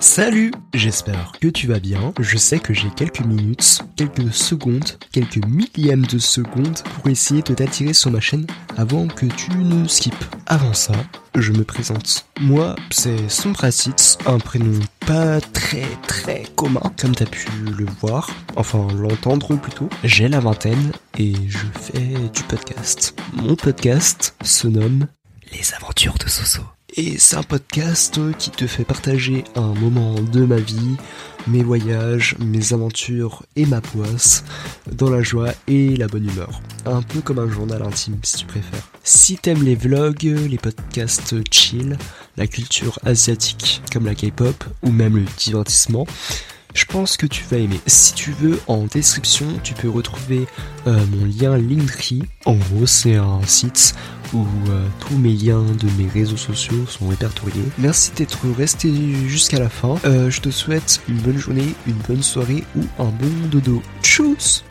Salut J'espère que tu vas bien. Je sais que j'ai quelques minutes, quelques secondes, quelques millièmes de secondes pour essayer de t'attirer sur ma chaîne avant que tu ne skippes. Avant ça, je me présente. Moi, c'est Sombracitz, un prénom pas très très commun, comme t'as pu le voir, enfin l'entendre plutôt. J'ai la vingtaine et je fais du podcast. Mon podcast se nomme Les aventures de Soso. Et c'est un podcast qui te fait partager un moment de ma vie, mes voyages, mes aventures et ma poisse, dans la joie et la bonne humeur. Un peu comme un journal intime si tu préfères. Si t'aimes les vlogs, les podcasts chill, la culture asiatique comme la K-pop ou même le divertissement, je pense que tu vas aimer. Si tu veux, en description, tu peux retrouver euh, mon lien Linktree. En gros, c'est un site où euh, tous mes liens de mes réseaux sociaux sont répertoriés. Merci d'être resté jusqu'à la fin. Euh, je te souhaite une bonne journée, une bonne soirée ou un bon dodo. Tchuss